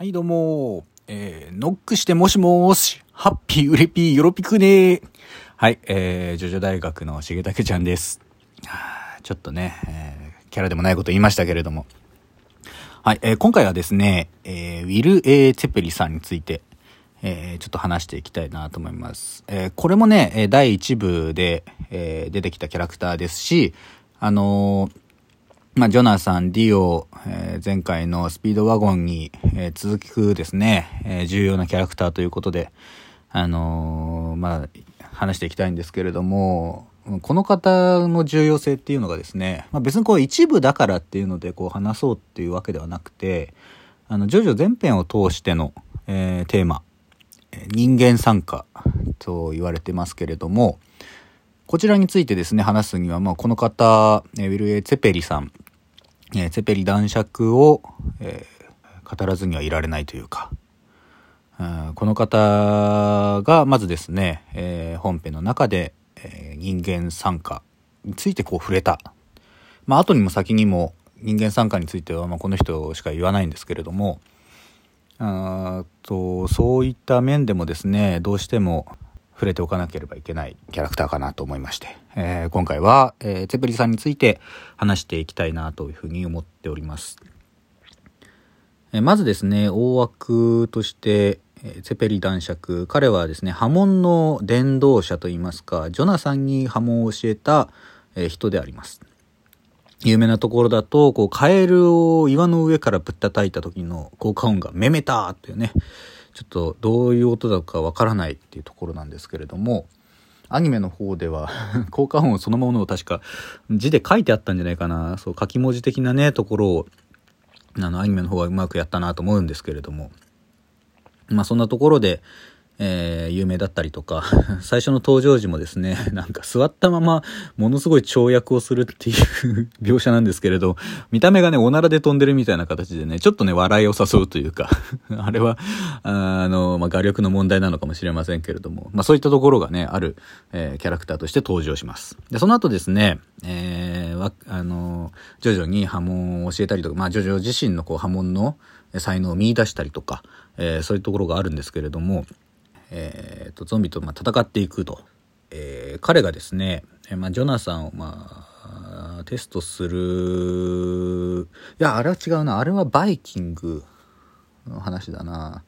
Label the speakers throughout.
Speaker 1: はい、どうも。えー、ノックしてもしもーし、ハッピー、ウレピー、ヨロピクねー。はい、えー、ジョジョ大学の重武ちゃんです。ちょっとね、えー、キャラでもないこと言いましたけれども。はい、えー、今回はですね、えー、ウィル・エー・ツェペリさんについて、えー、ちょっと話していきたいなと思います。えー、これもね、第1部で、えー出てきたキャラクターですし、あのーまあ、ジョナサン、ディオ、えー前回のスピードワゴンに、えー続くですね、えー重要なキャラクターということで、あのまあ、話していきたいんですけれども、この方の重要性っていうのがですね、まあ、別にこう一部だからっていうのでこう話そうっていうわけではなくて、あの、ジョジョ全編を通しての、えテーマ、人間参加と言われてますけれども、こちらについてですね、話すには、まあ、この方、ウィル・エー・ツェペリさん、えーツェペリ男爵を、えー語らずにはいられないというか、うんこの方が、まずですね、えー本編の中で、え人間参加についてこう触れた。まあ、後にも先にも人間参加については、まあ、この人しか言わないんですけれども、あとそういった面でもですねどうしても触れておかなければいけないキャラクターかなと思いまして、えー今回は、えー、ツェペリさんについて話していきたいなというふうに思っております。えーまずですね大枠として、えーツェペリ男爵彼はですね波紋の伝道者といいますかジョナサンに波紋を教えた、え人であります。有名なところだと、こう、カエルを岩の上からぶったたいた時の効果音がメメターっていうね、ちょっとどういう音だかわからないっていうところなんですけれども、アニメの方では 効果音そのものを確か字で書いてあったんじゃないかな、そう、書き文字的なね、ところを、あの、アニメの方はうまくやったなと思うんですけれども、まあそんなところで、えー有名だったりとか、最初の登場時もですね、なんか座ったままものすごい跳躍をするっていう描写なんですけれど、見た目がね、おならで飛んでるみたいな形でね、ちょっとね、笑いを誘うというか、あれは、あの、まあ、画力の問題なのかもしれませんけれども、まあそういったところがね、ある、えーキャラクターとして登場します。で、その後ですね、えーわ、あの、ジョジョに波紋を教えたりとか、まあジョジョ自身のこう波紋の才能を見出したりとか、えーそういうところがあるんですけれども、えーとゾンビとまあ戦っていくと、えー彼がですね、えーまあ、ジョナサンをまあテストする。いやあれは違うな。あれはバイキングの話だな、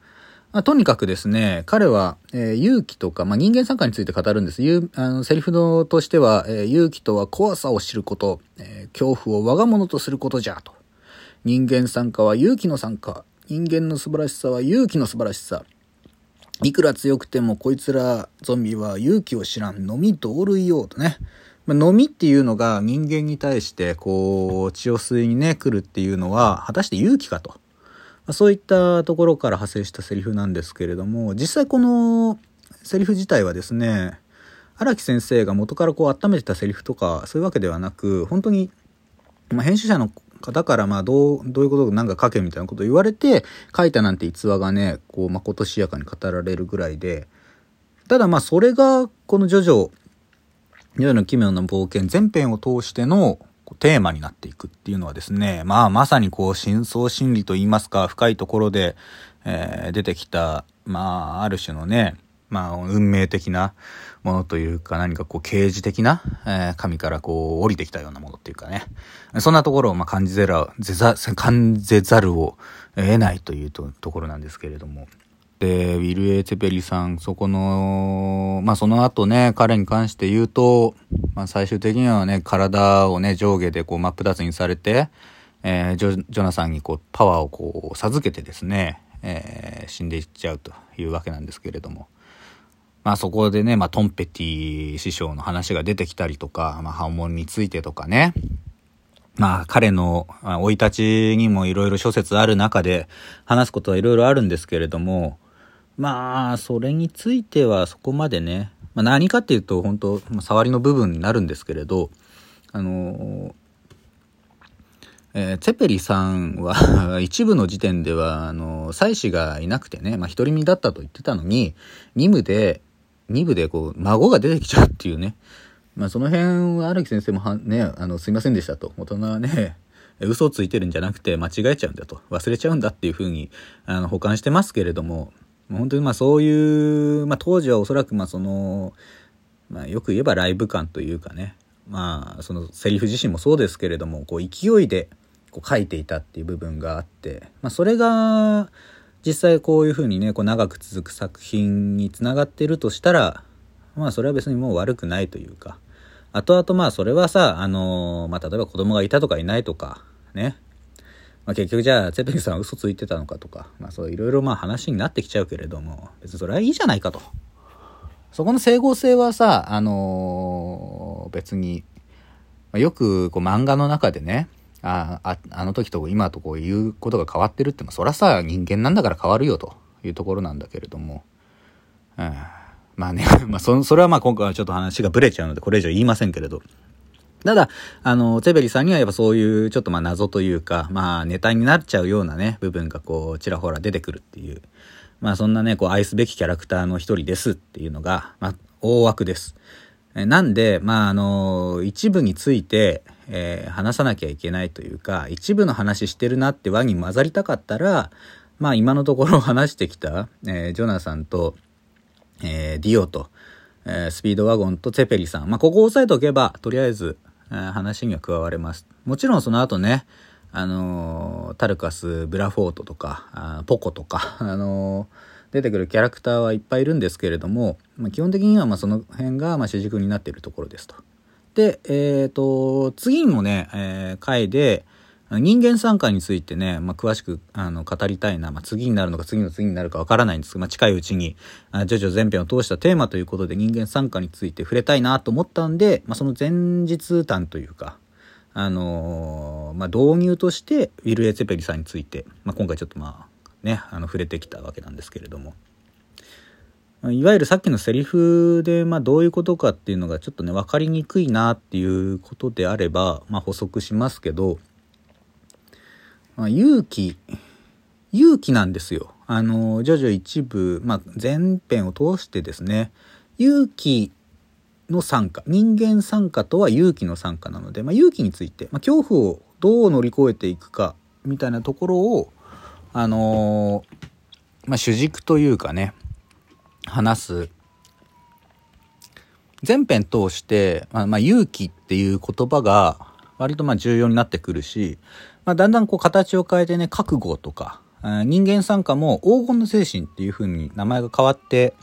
Speaker 1: まあ、とにかくですね彼は、えー勇気とか、まあ、人間参加について語るんです。ゆあのセリフのとしては、えー勇気とは怖さを知ること、えー恐怖を我が物とすることじゃと。人間参加は勇気の参加。人間の素晴らしさは勇気の素晴らしさ。いくら強くてもこいつらゾンビは勇気を知らん。飲み同類よとね。まあ飲みっていうのが人間に対してこう血を吸いにね来るっていうのは果たして勇気かと。まあそういったところから派生したセリフなんですけれども実際このセリフ自体はですね荒木先生が元からこう温めてたセリフとかそういうわけではなく本当にまあ、編集者の方からまあどうどういうことなんか書けみたいなこと言われて書いたなんて逸話がねこうまことしやかに語られるぐらいで。ただまあそれがこの「ジョジョ」「ジョジョの奇妙な冒険」全編を通してのテーマになっていくっていうのはですねまあまさにこう深層心理といいますか深いところで、えー出てきたまあある種のねまあ運命的なものというか何かこう刑事的な、えー神からこう降りてきたようなものっていうかねそんなところをまあ感じぜらぜざ感じざるを得ないというところなんですけれども。で、ウィル・エー・ツェペリさん、そこの、まあその後ね、彼に関して言うと、まあ最終的にはね、体をね、上下でこう真っ二つにされて、えージョジョナサンにこうパワーをこう授けてですね、えー死んでいっちゃうというわけなんですけれども。まあそこでね、まあトンペティ師匠の話が出てきたりとか、まあ波紋についてとかね。まあ彼の生い立ちにもいろいろ諸説ある中で話すことはいろいろあるんですけれども、まあそれについてはそこまでね、まあ何かっていうと本当、触りの部分になるんですけれど、あのえーツェペリさんは一部の時点では、あの、妻子がいなくてね、まあ、独り身だったと言ってたのに、二部で、二部でこう、孫が出てきちゃうっていうね。まあ、その辺は荒木先生もはね、あの、すいませんでしたと。大人はね、嘘をついてるんじゃなくて間違えちゃうんだと忘れちゃうんだっていうふうにあの保管してますけれども本当にまあそういう、まあ、当時はおそらくまあその、まあ、よく言えばライブ感というかねまあそのセリフ自身もそうですけれどもこう勢いでこう書いていたっていう部分があって、まあ、それが実際こういうふうにねこう長く続く作品につながってるとしたらまあそれは別にもう悪くないというか。後々まあそれはさあのまあ例えば子供がいたとかいないとかね。まあ、結局じゃあツェペリさんは嘘ついてたのかとか、まあ、そういろいろまあ話になってきちゃうけれども別にそれはいいじゃないかと。そこの整合性はさあのー、別に、まあ、よくこう漫画の中でねあああの時と今とこう言うことが変わってるって、まあ、そりゃさ人間なんだから変わるよというところなんだけれども、うん、まあね まあそそれはまあ今回はちょっと話がブレちゃうのでこれ以上言いませんけれどただ、あの、ゼベリさんにはやっぱそういうちょっとまあ謎というか、まあネタになっちゃうようなね、部分がこう、ちらほら出てくるっていう。まあそんなね、こう愛すべきキャラクターの一人ですっていうのが、まあ大枠です。なんで、まああの、一部について、えー、話さなきゃいけないというか、一部の話してるなって輪に混ざりたかったら、まあ今のところ話してきた、えー、ジョナサンと、えー、ディオと、え、スピードワゴンとツェペリさん。まあここ押さえておけば、とりあえず、話には加われます。もちろんその後ね、あのタルカス、ブラフォートとか、あポコとか、あの出てくるキャラクターはいっぱいいるんですけれども、まあ、基本的にはまあその辺がまあ主軸になっているところですと。で、えっ、ー、と、次のね、えー、回で、人間参加についてね、まあ、詳しくあの語りたいな、まあ、次になるのか次の次になるかわからないんですけど、まあ、近いうちにあジョジョ全編を通したテーマということで人間参加について触れたいなと思ったんで、まあ、その前日談というか、あのー、まあ、導入としてウィル・エツェペリさんについて、まあ、今回ちょっとまあねあの触れてきたわけなんですけれども。いわゆるさっきのセリフで、まあ、どういうことかっていうのがちょっとね分かりにくいなっていうことであれば、まあ、補足しますけどまあ、勇気、勇気なんですよ。あの、ジョジョ一部、まあ、前編を通してですね、勇気の参加、人間参加とは勇気の参加なので、まあ、勇気について、まあ、恐怖をどう乗り越えていくか、みたいなところを、あのまあ、主軸というかね、話す。前編通して、まあ、まあ、勇気っていう言葉が割とまあ重要になってくるし、まあ、だんだんこう形を変えてね、覚悟とか、人間参加も黄金の精神っていう風に名前が変わって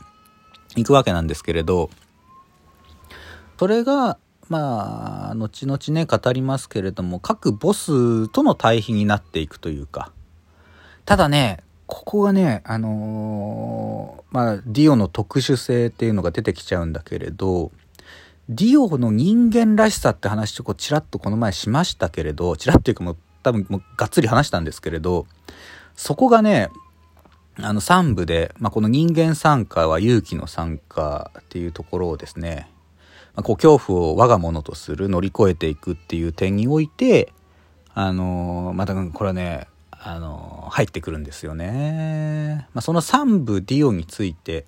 Speaker 1: いくわけなんですけれど、それが、まあ、後々ね、語りますけれども、各ボスとの対比になっていくというか、ただね、ここがね、あのー、まあ、ディオの特殊性っていうのが出てきちゃうんだけれど、ディオの人間らしさって話ちょこちらっとこの前しましたけれど、ちらっというかもう多分もうがっつり話したんですけれど、そこがね、あの3部で、まあ、この人間参加は勇気の参加っていうところをですね、まあ、こう恐怖を我が物とする乗り越えていくっていう点においてあのー、またこれはね、あの、入ってくるんですよね。まあ、その3部ディオについて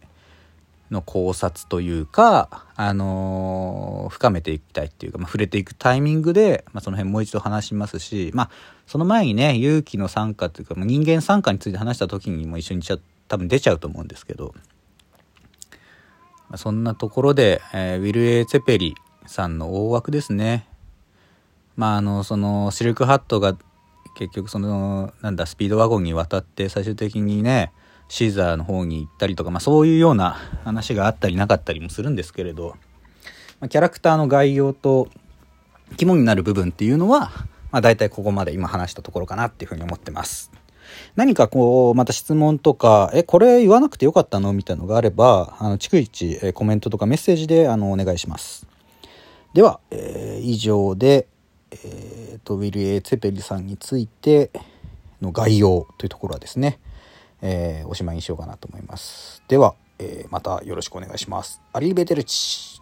Speaker 1: の考察というか、あの、深めていきたいっていうか、まあ、触れていくタイミングで、まあ、その辺もう一度話しますし、まあ、その前にね、勇気の参加というか、まあ、人間参加について話した時にも一緒にちゃ多分出ちゃうと思うんですけど、まあ、そんなところで、えー、ウィル・エー・ツェペリさんの大枠ですね。まあ、あの、その、シルクハットが結局その、なんだ、スピードワゴンに渡って最終的にね、シーザーの方に行ったりとか、まあ、そういうような話があったりなかったりもするんですけれど、まあ、キャラクターの概要と肝になる部分っていうのは、まあ、大体ここまで今話したところかなっていうふうに思ってます。何かこう、また質問とか、え、これ言わなくてよかったの？みたいのがあれば、あの、逐一、コメントとかメッセージで、あの、お願いします。では、えー、以上で、えー、と、ウィル・エ・ツェペリさんについての概要というところはですね、えー、おしまいにしようかなと思います。では、えー、またよろしくお願いします。アリーベテルチ